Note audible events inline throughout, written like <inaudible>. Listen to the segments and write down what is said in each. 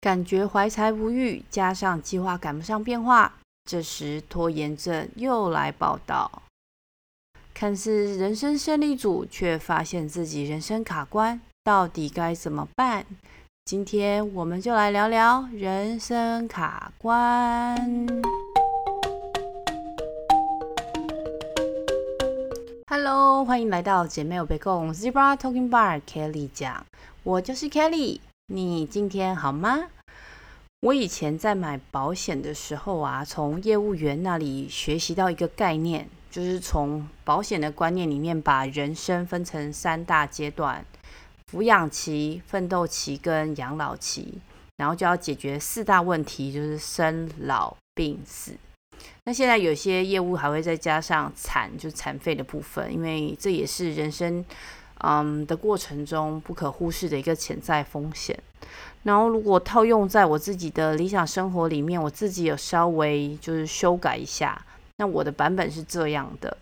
感觉怀才不遇，加上计划赶不上变化，这时拖延症又来报道。看似人生胜利组，却发现自己人生卡关，到底该怎么办？今天我们就来聊聊人生卡关。Hello，欢迎来到姐妹有别共 Zebra Talking Bar Kelly 讲，我就是 Kelly。你今天好吗？我以前在买保险的时候啊，从业务员那里学习到一个概念。就是从保险的观念里面，把人生分成三大阶段：抚养期、奋斗期跟养老期，然后就要解决四大问题，就是生老病死。那现在有些业务还会再加上产，就残废的部分，因为这也是人生嗯的过程中不可忽视的一个潜在风险。然后如果套用在我自己的理想生活里面，我自己有稍微就是修改一下。那我的版本是这样的：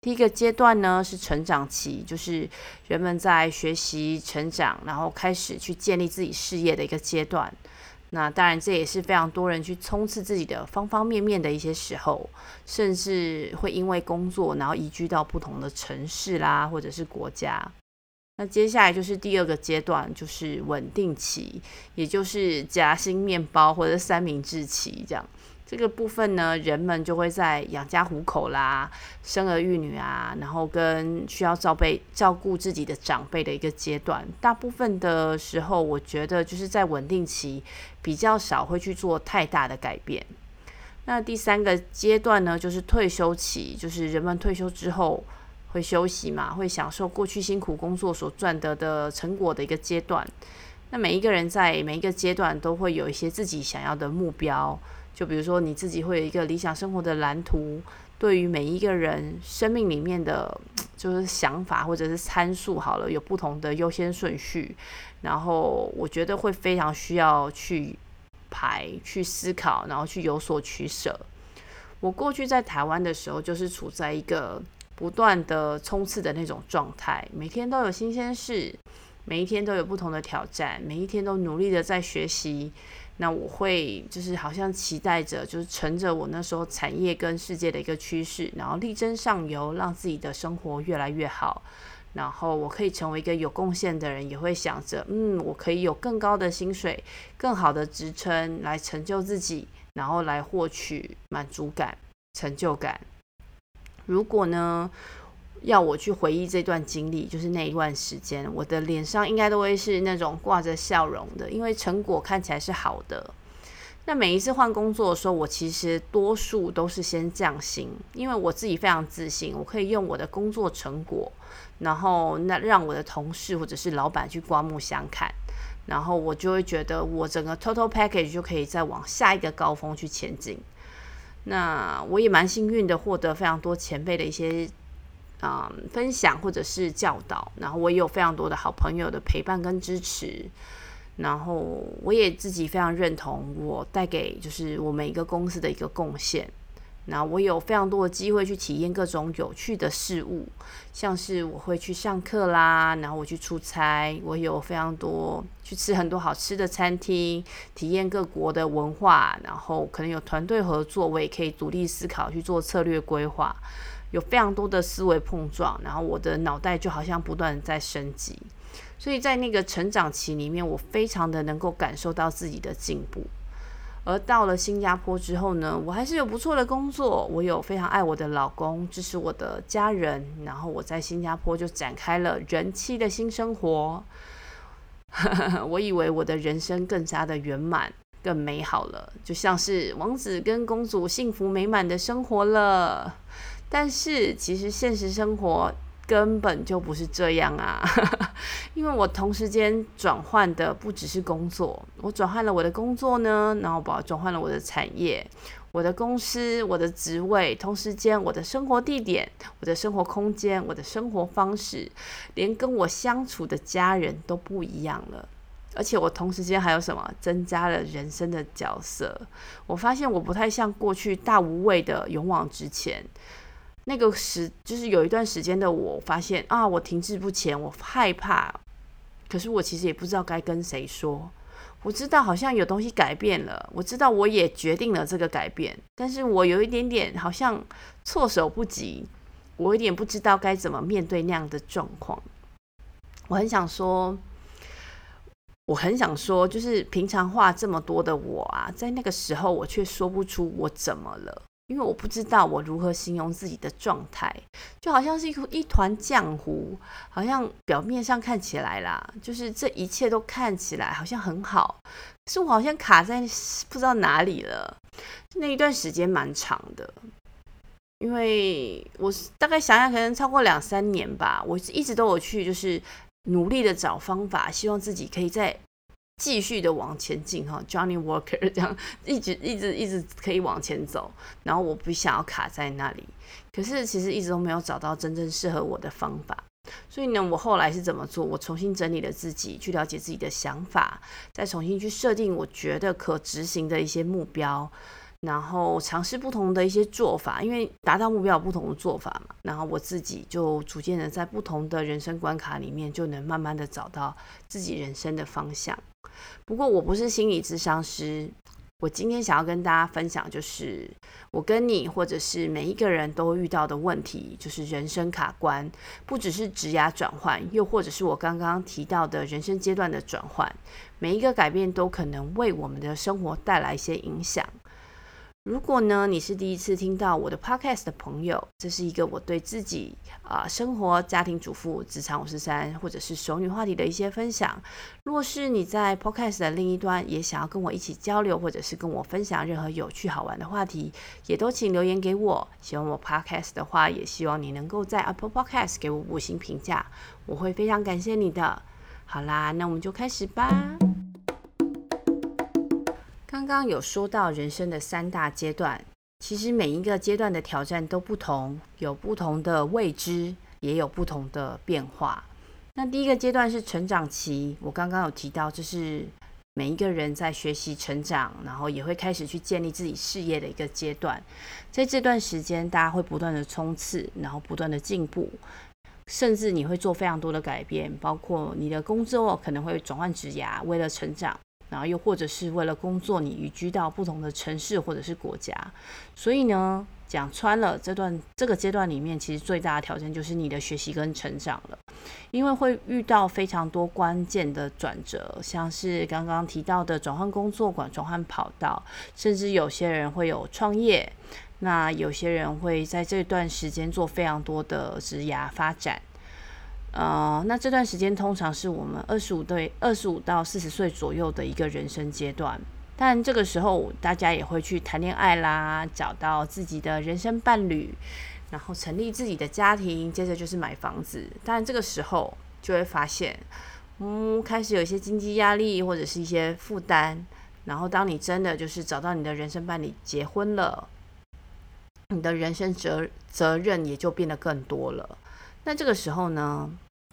第一个阶段呢是成长期，就是人们在学习成长，然后开始去建立自己事业的一个阶段。那当然，这也是非常多人去冲刺自己的方方面面的一些时候，甚至会因为工作，然后移居到不同的城市啦，或者是国家。那接下来就是第二个阶段，就是稳定期，也就是夹心面包或者三明治期这样。这个部分呢，人们就会在养家糊口啦、生儿育女啊，然后跟需要照备照顾自己的长辈的一个阶段。大部分的时候，我觉得就是在稳定期比较少会去做太大的改变。那第三个阶段呢，就是退休期，就是人们退休之后会休息嘛，会享受过去辛苦工作所赚得的成果的一个阶段。那每一个人在每一个阶段都会有一些自己想要的目标。就比如说你自己会有一个理想生活的蓝图，对于每一个人生命里面的，就是想法或者是参数，好了，有不同的优先顺序，然后我觉得会非常需要去排、去思考，然后去有所取舍。我过去在台湾的时候，就是处在一个不断的冲刺的那种状态，每天都有新鲜事，每一天都有不同的挑战，每一天都努力的在学习。那我会就是好像期待着，就是乘着我那时候产业跟世界的一个趋势，然后力争上游，让自己的生活越来越好。然后我可以成为一个有贡献的人，也会想着，嗯，我可以有更高的薪水、更好的职称来成就自己，然后来获取满足感、成就感。如果呢，要我去回忆这段经历，就是那一段时间，我的脸上应该都会是那种挂着笑容的，因为成果看起来是好的。那每一次换工作的时候，我其实多数都是先降薪，因为我自己非常自信，我可以用我的工作成果，然后那让我的同事或者是老板去刮目相看，然后我就会觉得我整个 total package 就可以再往下一个高峰去前进。那我也蛮幸运的，获得非常多前辈的一些。嗯，分享或者是教导，然后我也有非常多的好朋友的陪伴跟支持，然后我也自己非常认同我带给就是我每一个公司的一个贡献，然后我有非常多的机会去体验各种有趣的事物，像是我会去上课啦，然后我去出差，我有非常多去吃很多好吃的餐厅，体验各国的文化，然后可能有团队合作，我也可以独立思考去做策略规划。有非常多的思维碰撞，然后我的脑袋就好像不断在升级，所以在那个成长期里面，我非常的能够感受到自己的进步。而到了新加坡之后呢，我还是有不错的工作，我有非常爱我的老公，支持我的家人，然后我在新加坡就展开了人妻的新生活。<laughs> 我以为我的人生更加的圆满、更美好了，就像是王子跟公主幸福美满的生活了。但是其实现实生活根本就不是这样啊，<laughs> 因为我同时间转换的不只是工作，我转换了我的工作呢，然后把转换了我的产业、我的公司、我的职位，同时间我的生活地点、我的生活空间、我的生活方式，连跟我相处的家人都不一样了。而且我同时间还有什么？增加了人生的角色。我发现我不太像过去大无畏的勇往直前。那个时就是有一段时间的我，发现啊，我停滞不前，我害怕。可是我其实也不知道该跟谁说。我知道好像有东西改变了，我知道我也决定了这个改变，但是我有一点点好像措手不及，我有点不知道该怎么面对那样的状况。我很想说，我很想说，就是平常话这么多的我啊，在那个时候我却说不出我怎么了。因为我不知道我如何形容自己的状态，就好像是一一团浆糊，好像表面上看起来啦，就是这一切都看起来好像很好，可是我好像卡在不知道哪里了。那一段时间蛮长的，因为我大概想想，可能超过两三年吧，我一直都有去，就是努力的找方法，希望自己可以在。继续的往前进哈，Johnny Walker 这样一直一直一直可以往前走，然后我不想要卡在那里，可是其实一直都没有找到真正适合我的方法，所以呢，我后来是怎么做？我重新整理了自己，去了解自己的想法，再重新去设定我觉得可执行的一些目标。然后尝试不同的一些做法，因为达到目标有不同的做法嘛。然后我自己就逐渐的在不同的人生关卡里面，就能慢慢的找到自己人生的方向。不过我不是心理咨商师，我今天想要跟大家分享，就是我跟你或者是每一个人都遇到的问题，就是人生卡关，不只是职涯转换，又或者是我刚刚提到的人生阶段的转换，每一个改变都可能为我们的生活带来一些影响。如果呢，你是第一次听到我的 podcast 的朋友，这是一个我对自己啊、生活、家庭主妇、职场五十三，或者是熟女话题的一些分享。若是你在 podcast 的另一端，也想要跟我一起交流，或者是跟我分享任何有趣好玩的话题，也都请留言给我。喜欢我 podcast 的话，也希望你能够在 Apple Podcast 给我五星评价，我会非常感谢你的。好啦，那我们就开始吧。刚刚有说到人生的三大阶段，其实每一个阶段的挑战都不同，有不同的未知，也有不同的变化。那第一个阶段是成长期，我刚刚有提到，这是每一个人在学习成长，然后也会开始去建立自己事业的一个阶段。在这段时间，大家会不断的冲刺，然后不断的进步，甚至你会做非常多的改变，包括你的工作可能会转换职涯，为了成长。然后又或者是为了工作，你移居到不同的城市或者是国家，所以呢，讲穿了，这段这个阶段里面，其实最大的挑战就是你的学习跟成长了，因为会遇到非常多关键的转折，像是刚刚提到的转换工作、转换跑道，甚至有些人会有创业，那有些人会在这段时间做非常多的职涯发展。呃，那这段时间通常是我们二十五对二十五到四十岁左右的一个人生阶段，但这个时候大家也会去谈恋爱啦，找到自己的人生伴侣，然后成立自己的家庭，接着就是买房子。但这个时候就会发现，嗯，开始有一些经济压力或者是一些负担。然后当你真的就是找到你的人生伴侣，结婚了，你的人生责责任也就变得更多了。那这个时候呢，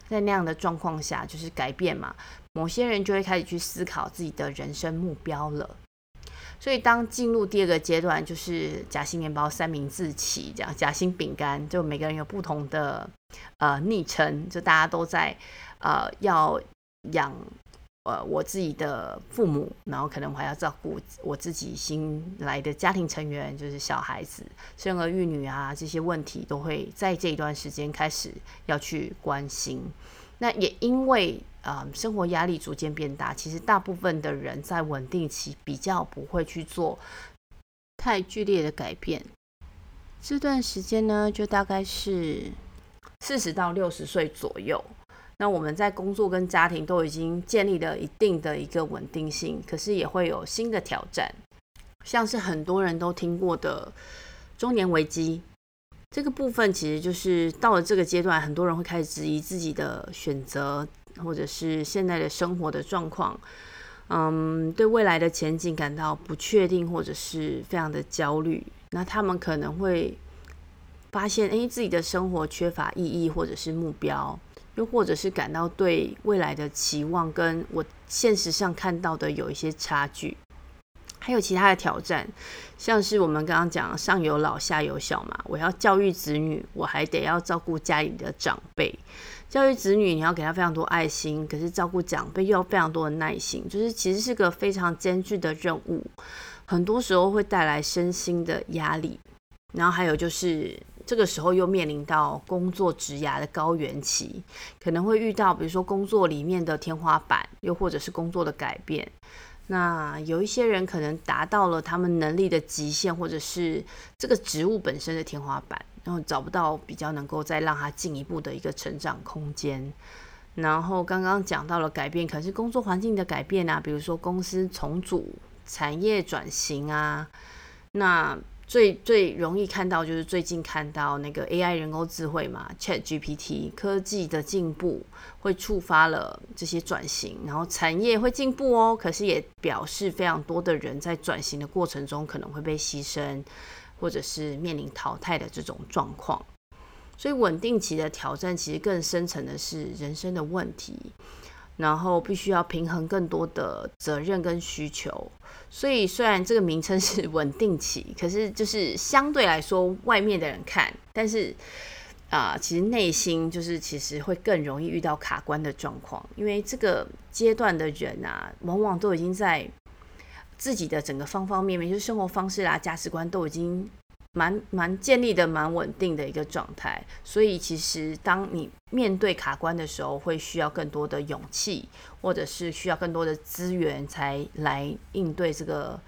在那样的状况下，就是改变嘛。某些人就会开始去思考自己的人生目标了。所以，当进入第二个阶段，就是夹心面包三明治起，这样夹心饼干，就每个人有不同的呃昵称，就大家都在呃要养。呃，我自己的父母，然后可能我还要照顾我自己新来的家庭成员，就是小孩子，生儿育女啊，这些问题都会在这一段时间开始要去关心。那也因为呃生活压力逐渐变大，其实大部分的人在稳定期比较不会去做太剧烈的改变。这段时间呢，就大概是四十到六十岁左右。那我们在工作跟家庭都已经建立了一定的一个稳定性，可是也会有新的挑战，像是很多人都听过的中年危机这个部分，其实就是到了这个阶段，很多人会开始质疑自己的选择，或者是现在的生活的状况，嗯，对未来的前景感到不确定，或者是非常的焦虑。那他们可能会发现，诶，自己的生活缺乏意义，或者是目标。又或者是感到对未来的期望跟我现实上看到的有一些差距，还有其他的挑战，像是我们刚刚讲上有老下有小嘛，我要教育子女，我还得要照顾家里的长辈，教育子女，你要给他非常多爱心，可是照顾长辈又要非常多的耐心，就是其实是个非常艰巨的任务，很多时候会带来身心的压力。然后还有就是这个时候又面临到工作职涯的高原期，可能会遇到比如说工作里面的天花板，又或者是工作的改变。那有一些人可能达到了他们能力的极限，或者是这个职务本身的天花板，然后找不到比较能够再让他进一步的一个成长空间。然后刚刚讲到了改变，可是工作环境的改变啊，比如说公司重组、产业转型啊，那。最最容易看到就是最近看到那个 AI 人工智慧嘛，ChatGPT 科技的进步会触发了这些转型，然后产业会进步哦，可是也表示非常多的人在转型的过程中可能会被牺牲，或者是面临淘汰的这种状况。所以稳定期的挑战其实更深层的是人生的问题。然后必须要平衡更多的责任跟需求，所以虽然这个名称是稳定期，可是就是相对来说，外面的人看，但是啊、其实内心就是其实会更容易遇到卡关的状况，因为这个阶段的人啊，往往都已经在自己的整个方方面面，就是生活方式啦、价值观都已经。蛮蛮建立的蛮稳定的一个状态，所以其实当你面对卡关的时候，会需要更多的勇气，或者是需要更多的资源，才来应对这个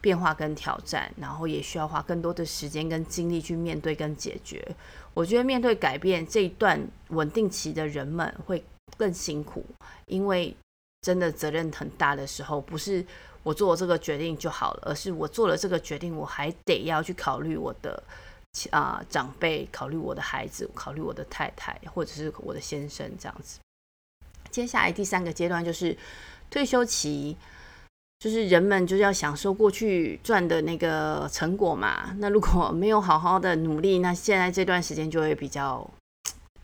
变化跟挑战，然后也需要花更多的时间跟精力去面对跟解决。我觉得面对改变这一段稳定期的人们会更辛苦，因为真的责任很大的时候，不是。我做这个决定就好了，而是我做了这个决定，我还得要去考虑我的啊、长辈，考虑我的孩子，考虑我的太太，或者是我的先生这样子。接下来第三个阶段就是退休期，就是人们就是要享受过去赚的那个成果嘛。那如果没有好好的努力，那现在这段时间就会比较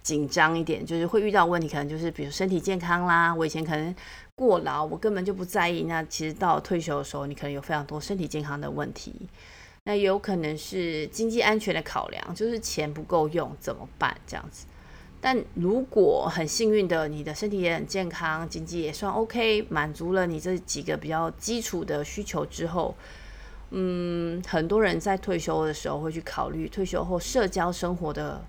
紧张一点，就是会遇到问题，可能就是比如身体健康啦，我以前可能。过劳，我根本就不在意。那其实到退休的时候，你可能有非常多身体健康的问题。那有可能是经济安全的考量，就是钱不够用怎么办？这样子。但如果很幸运的，你的身体也很健康，经济也算 OK，满足了你这几个比较基础的需求之后，嗯，很多人在退休的时候会去考虑退休后社交生活的，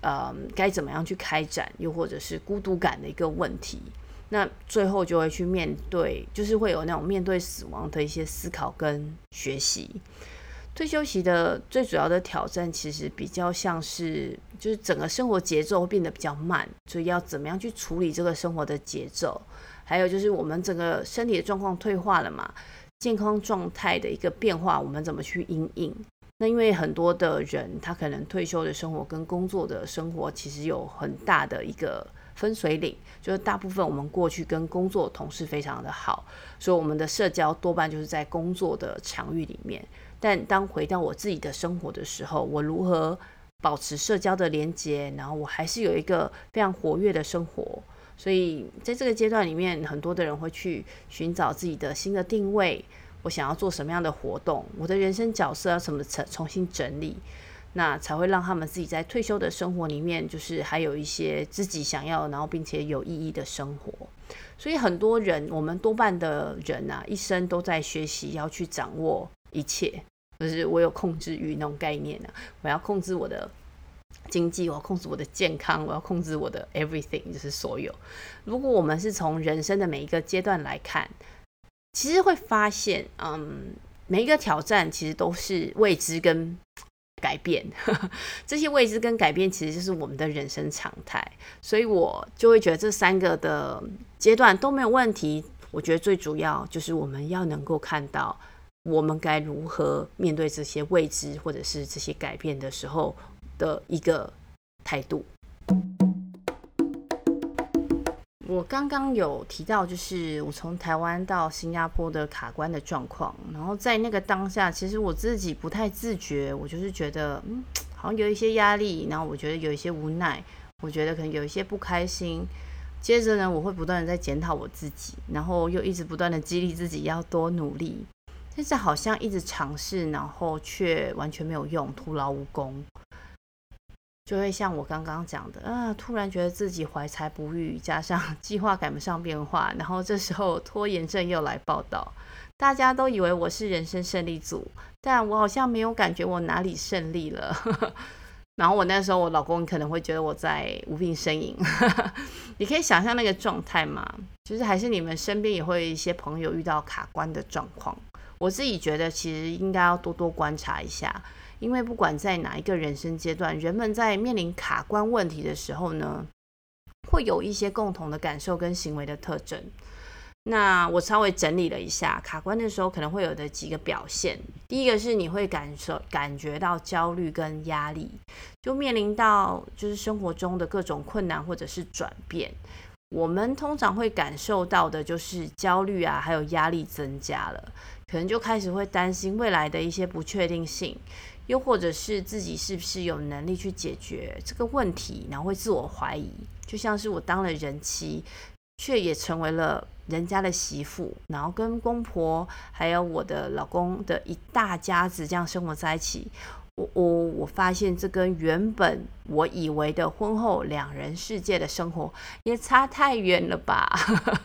呃，该怎么样去开展，又或者是孤独感的一个问题。那最后就会去面对，就是会有那种面对死亡的一些思考跟学习。退休期的最主要的挑战，其实比较像是，就是整个生活节奏变得比较慢，所以要怎么样去处理这个生活的节奏？还有就是我们整个身体的状况退化了嘛，健康状态的一个变化，我们怎么去应应？那因为很多的人，他可能退休的生活跟工作的生活其实有很大的一个。分水岭就是大部分我们过去跟工作同事非常的好，所以我们的社交多半就是在工作的场域里面。但当回到我自己的生活的时候，我如何保持社交的连接，然后我还是有一个非常活跃的生活。所以在这个阶段里面，很多的人会去寻找自己的新的定位，我想要做什么样的活动，我的人生角色要怎么重重新整理。那才会让他们自己在退休的生活里面，就是还有一些自己想要，然后并且有意义的生活。所以很多人，我们多半的人啊，一生都在学习要去掌握一切，就是我有控制欲那种概念啊，我要控制我的经济，我要控制我的健康，我要控制我的 everything，就是所有。如果我们是从人生的每一个阶段来看，其实会发现，嗯，每一个挑战其实都是未知跟。改变，<laughs> 这些未知跟改变，其实就是我们的人生常态，所以我就会觉得这三个的阶段都没有问题。我觉得最主要就是我们要能够看到，我们该如何面对这些未知或者是这些改变的时候的一个态度。我刚刚有提到，就是我从台湾到新加坡的卡关的状况，然后在那个当下，其实我自己不太自觉，我就是觉得，嗯，好像有一些压力，然后我觉得有一些无奈，我觉得可能有一些不开心。接着呢，我会不断的在检讨我自己，然后又一直不断的激励自己要多努力，但是好像一直尝试，然后却完全没有用，徒劳无功。就会像我刚刚讲的，啊，突然觉得自己怀才不遇，加上 <laughs> 计划赶不上变化，然后这时候拖延症又来报道，大家都以为我是人生胜利组，但我好像没有感觉我哪里胜利了。<laughs> 然后我那时候，我老公可能会觉得我在无病呻吟，<laughs> 你可以想象那个状态嘛，就是还是你们身边也会有一些朋友遇到卡关的状况。我自己觉得，其实应该要多多观察一下。因为不管在哪一个人生阶段，人们在面临卡关问题的时候呢，会有一些共同的感受跟行为的特征。那我稍微整理了一下，卡关的时候可能会有的几个表现。第一个是你会感受感觉到焦虑跟压力，就面临到就是生活中的各种困难或者是转变，我们通常会感受到的就是焦虑啊，还有压力增加了，可能就开始会担心未来的一些不确定性。又或者是自己是不是有能力去解决这个问题，然后会自我怀疑，就像是我当了人妻，却也成为了人家的媳妇，然后跟公婆还有我的老公的一大家子这样生活在一起。我我我发现这跟原本我以为的婚后两人世界的生活也差太远了吧？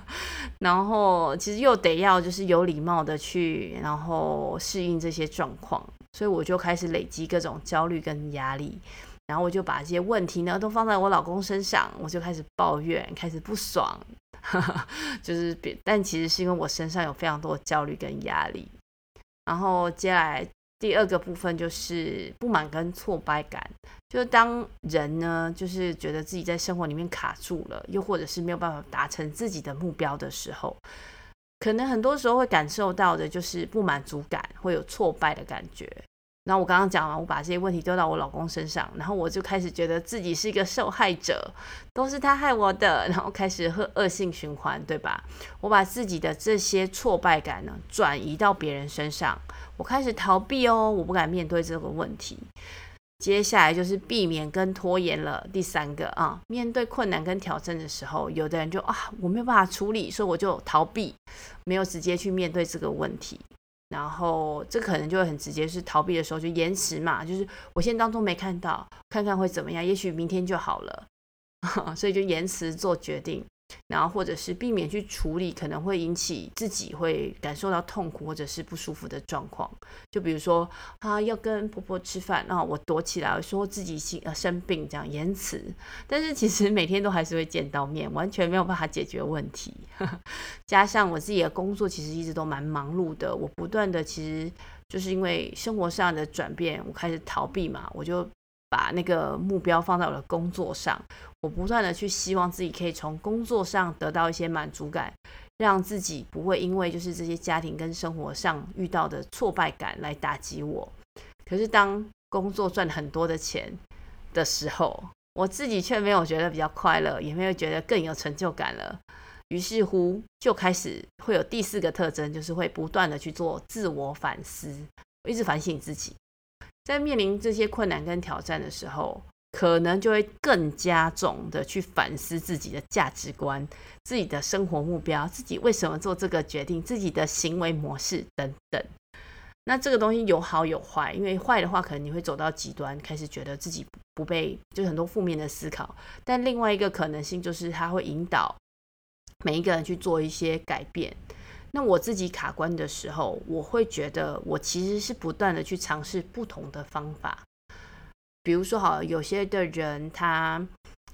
<laughs> 然后其实又得要就是有礼貌的去，然后适应这些状况。所以我就开始累积各种焦虑跟压力，然后我就把这些问题呢都放在我老公身上，我就开始抱怨，开始不爽，<laughs> 就是别，但其实是因为我身上有非常多的焦虑跟压力。然后接下来第二个部分就是不满跟挫败感，就是当人呢就是觉得自己在生活里面卡住了，又或者是没有办法达成自己的目标的时候。可能很多时候会感受到的就是不满足感，会有挫败的感觉。那我刚刚讲完，我把这些问题丢到我老公身上，然后我就开始觉得自己是一个受害者，都是他害我的，然后开始恶恶性循环，对吧？我把自己的这些挫败感呢转移到别人身上，我开始逃避哦，我不敢面对这个问题。接下来就是避免跟拖延了。第三个啊，面对困难跟挑战的时候，有的人就啊，我没有办法处理，所以我就逃避，没有直接去面对这个问题。然后这可能就会很直接，是逃避的时候就延迟嘛，就是我现在当中没看到，看看会怎么样，也许明天就好了，<laughs> 所以就延迟做决定。然后，或者是避免去处理可能会引起自己会感受到痛苦或者是不舒服的状况。就比如说，啊，要跟婆婆吃饭，然后我躲起来说自己心呃生病这样延迟。但是其实每天都还是会见到面，完全没有办法解决问题。<laughs> 加上我自己的工作其实一直都蛮忙碌的，我不断的其实就是因为生活上的转变，我开始逃避嘛，我就。把那个目标放在我的工作上，我不断的去希望自己可以从工作上得到一些满足感，让自己不会因为就是这些家庭跟生活上遇到的挫败感来打击我。可是当工作赚很多的钱的时候，我自己却没有觉得比较快乐，也没有觉得更有成就感了。于是乎，就开始会有第四个特征，就是会不断的去做自我反思，一直反省自己。在面临这些困难跟挑战的时候，可能就会更加重的去反思自己的价值观、自己的生活目标、自己为什么做这个决定、自己的行为模式等等。那这个东西有好有坏，因为坏的话，可能你会走到极端，开始觉得自己不被，就很多负面的思考。但另外一个可能性就是，它会引导每一个人去做一些改变。那我自己卡关的时候，我会觉得我其实是不断的去尝试不同的方法。比如说，好，有些的人他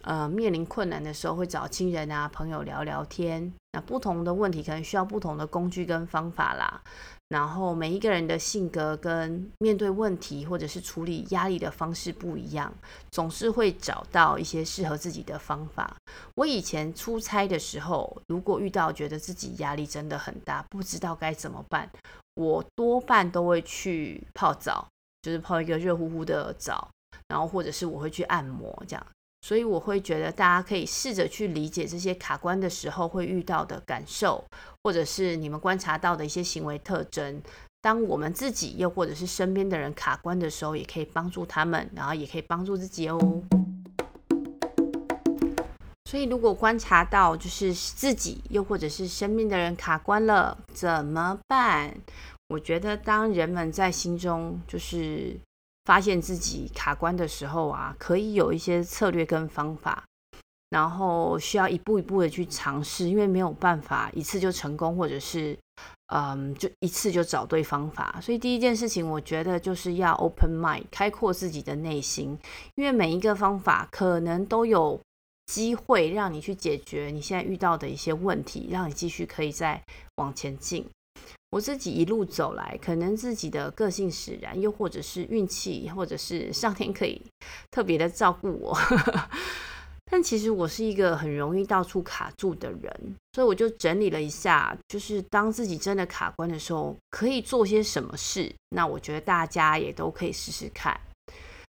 呃面临困难的时候，会找亲人啊朋友聊聊天。那不同的问题可能需要不同的工具跟方法啦。然后每一个人的性格跟面对问题或者是处理压力的方式不一样，总是会找到一些适合自己的方法。我以前出差的时候，如果遇到觉得自己压力真的很大，不知道该怎么办，我多半都会去泡澡，就是泡一个热乎乎的澡，然后或者是我会去按摩这样。所以我会觉得大家可以试着去理解这些卡关的时候会遇到的感受，或者是你们观察到的一些行为特征。当我们自己又或者是身边的人卡关的时候，也可以帮助他们，然后也可以帮助自己哦。所以如果观察到就是自己又或者是身边的人卡关了，怎么办？我觉得当人们在心中就是。发现自己卡关的时候啊，可以有一些策略跟方法，然后需要一步一步的去尝试，因为没有办法一次就成功，或者是嗯，就一次就找对方法。所以第一件事情，我觉得就是要 open mind，开阔自己的内心，因为每一个方法可能都有机会让你去解决你现在遇到的一些问题，让你继续可以再往前进。我自己一路走来，可能自己的个性使然，又或者是运气，或者是上天可以特别的照顾我。<laughs> 但其实我是一个很容易到处卡住的人，所以我就整理了一下，就是当自己真的卡关的时候，可以做些什么事。那我觉得大家也都可以试试看。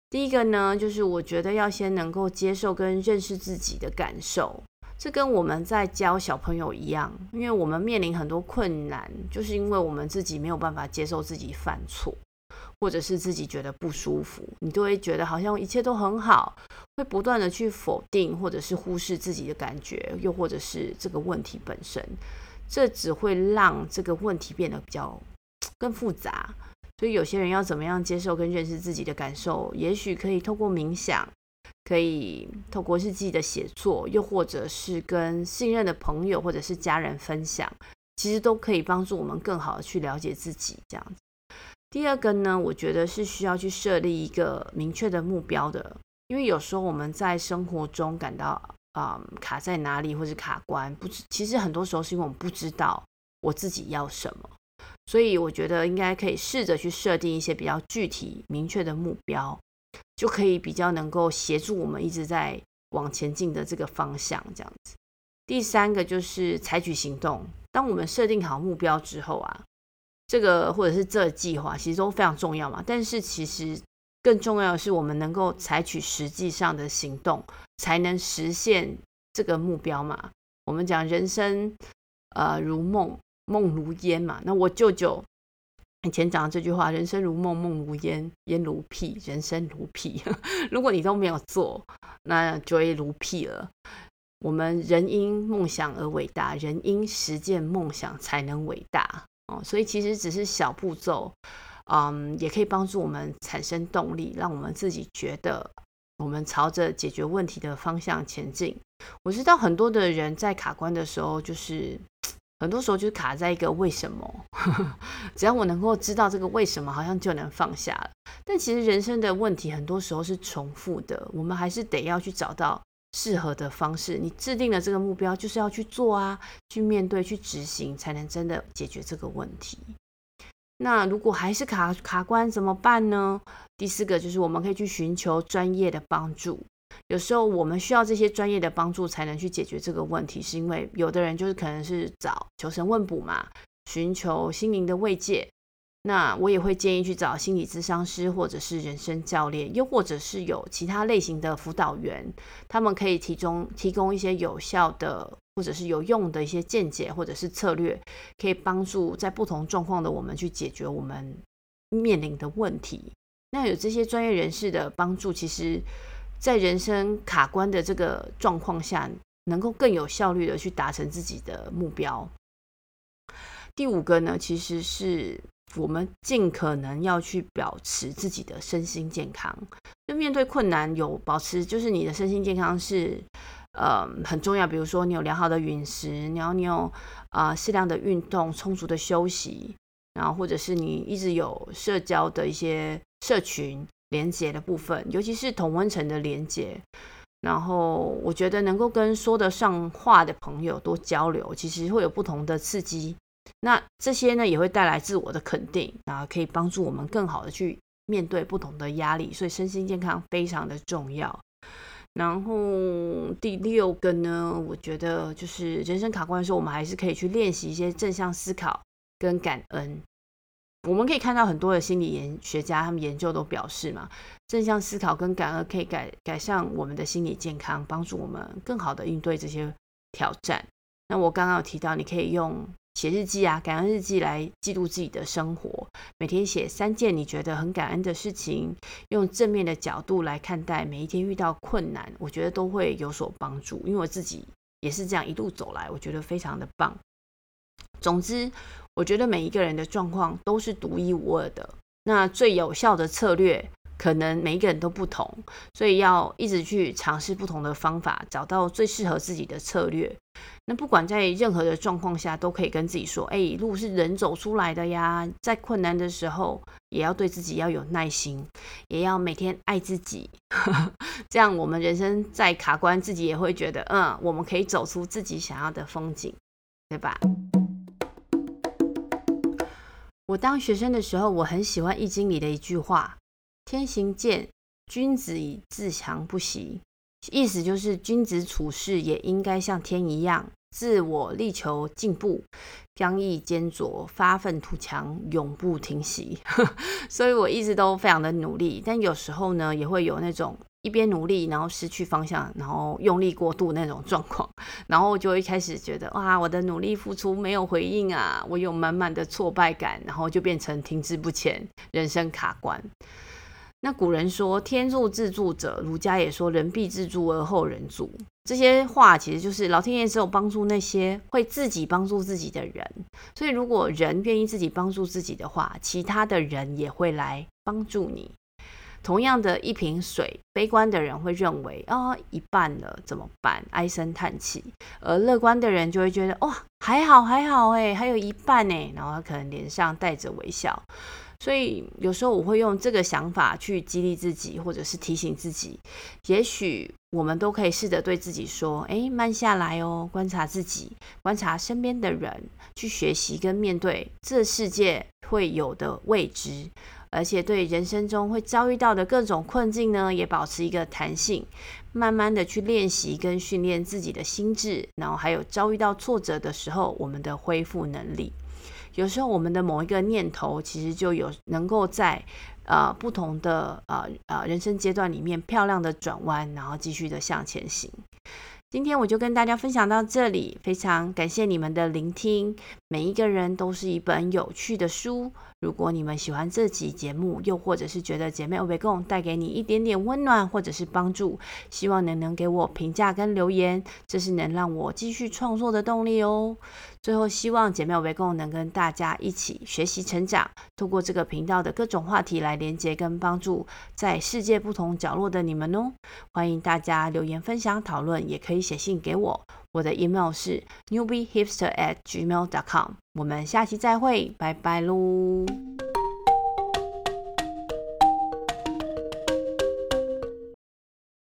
第一个呢，就是我觉得要先能够接受跟认识自己的感受。这跟我们在教小朋友一样，因为我们面临很多困难，就是因为我们自己没有办法接受自己犯错，或者是自己觉得不舒服，你就会觉得好像一切都很好，会不断的去否定或者是忽视自己的感觉，又或者是这个问题本身，这只会让这个问题变得比较更复杂。所以有些人要怎么样接受跟认识自己的感受，也许可以透过冥想。可以透过日记的写作，又或者是跟信任的朋友或者是家人分享，其实都可以帮助我们更好的去了解自己。这样子。第二个呢，我觉得是需要去设立一个明确的目标的，因为有时候我们在生活中感到啊、嗯、卡在哪里或者卡关，不知其实很多时候是因为我们不知道我自己要什么，所以我觉得应该可以试着去设定一些比较具体明确的目标。就可以比较能够协助我们一直在往前进的这个方向，这样子。第三个就是采取行动。当我们设定好目标之后啊，这个或者是这计划其实都非常重要嘛。但是其实更重要的是，我们能够采取实际上的行动，才能实现这个目标嘛。我们讲人生，呃，如梦，梦如烟嘛。那我舅舅。以前讲的这句话：“人生如梦，梦如烟，烟如屁，人生如屁。”如果你都没有做，那就会如屁了。我们人因梦想而伟大，人因实践梦想才能伟大哦。所以其实只是小步骤，嗯，也可以帮助我们产生动力，让我们自己觉得我们朝着解决问题的方向前进。我知道很多的人在卡关的时候，就是。很多时候就是卡在一个为什么，<laughs> 只要我能够知道这个为什么，好像就能放下了。但其实人生的问题很多时候是重复的，我们还是得要去找到适合的方式。你制定了这个目标，就是要去做啊，去面对，去执行，才能真的解决这个问题。那如果还是卡卡关怎么办呢？第四个就是我们可以去寻求专业的帮助。有时候我们需要这些专业的帮助才能去解决这个问题，是因为有的人就是可能是找求神问卜嘛，寻求心灵的慰藉。那我也会建议去找心理咨商师或者是人生教练，又或者是有其他类型的辅导员，他们可以提供提供一些有效的或者是有用的一些见解或者是策略，可以帮助在不同状况的我们去解决我们面临的问题。那有这些专业人士的帮助，其实。在人生卡关的这个状况下，能够更有效率的去达成自己的目标。第五个呢，其实是我们尽可能要去保持自己的身心健康。就面对困难，有保持就是你的身心健康是呃很重要。比如说你有良好的饮食，然后你有啊、呃、适量的运动，充足的休息，然后或者是你一直有社交的一些社群。连接的部分，尤其是同温层的连接，然后我觉得能够跟说得上话的朋友多交流，其实会有不同的刺激。那这些呢，也会带来自我的肯定，啊可以帮助我们更好的去面对不同的压力。所以身心健康非常的重要。然后第六个呢，我觉得就是人生卡关的时候，我们还是可以去练习一些正向思考跟感恩。我们可以看到很多的心理研学家，他们研究都表示嘛，正向思考跟感恩可以改改善我们的心理健康，帮助我们更好的应对这些挑战。那我刚刚有提到，你可以用写日记啊，感恩日记来记录自己的生活，每天写三件你觉得很感恩的事情，用正面的角度来看待每一天遇到困难，我觉得都会有所帮助。因为我自己也是这样一路走来，我觉得非常的棒。总之。我觉得每一个人的状况都是独一无二的。那最有效的策略，可能每一个人都不同，所以要一直去尝试不同的方法，找到最适合自己的策略。那不管在任何的状况下，都可以跟自己说：“哎，路是人走出来的呀。”在困难的时候，也要对自己要有耐心，也要每天爱自己。<laughs> 这样，我们人生再卡关，自己也会觉得，嗯，我们可以走出自己想要的风景，对吧？我当学生的时候，我很喜欢《易经》里的一句话：“天行健，君子以自强不息。”意思就是，君子处事也应该像天一样，自我力求进步，刚毅坚卓，发愤图强，永不停息。<laughs> 所以我一直都非常的努力，但有时候呢，也会有那种一边努力，然后失去方向，然后用力过度那种状况，<laughs> 然后就会开始觉得，哇，我的努力付出没有回应啊，我有满满的挫败感，然后就变成停滞不前，人生卡关。那古人说“天助自助者”，儒家也说“人必自助而后人助”。这些话其实就是老天爷只有帮助那些会自己帮助自己的人。所以，如果人愿意自己帮助自己的话，其他的人也会来帮助你。同样的一瓶水，悲观的人会认为啊、哦，一半了怎么办？唉声叹气。而乐观的人就会觉得哇，还好还好哎，还有一半呢。然后他可能脸上带着微笑。所以有时候我会用这个想法去激励自己，或者是提醒自己。也许我们都可以试着对自己说：“诶，慢下来哦，观察自己，观察身边的人，去学习跟面对这世界会有的未知，而且对人生中会遭遇到的各种困境呢，也保持一个弹性，慢慢的去练习跟训练自己的心智，然后还有遭遇到挫折的时候，我们的恢复能力。”有时候，我们的某一个念头，其实就有能够在呃不同的呃呃人生阶段里面漂亮的转弯，然后继续的向前行。今天我就跟大家分享到这里，非常感谢你们的聆听。每一个人都是一本有趣的书。如果你们喜欢这集节目，又或者是觉得姐妹欧北共带给你一点点温暖或者是帮助，希望你能给我评价跟留言，这是能让我继续创作的动力哦。最后，希望姐妹欧北共能跟大家一起学习成长，透过这个频道的各种话题来连接跟帮助在世界不同角落的你们哦。欢迎大家留言分享讨论，也可以写信给我。我的 email 是 newbiehipster@gmail.com，。我们下期再会，拜拜喽。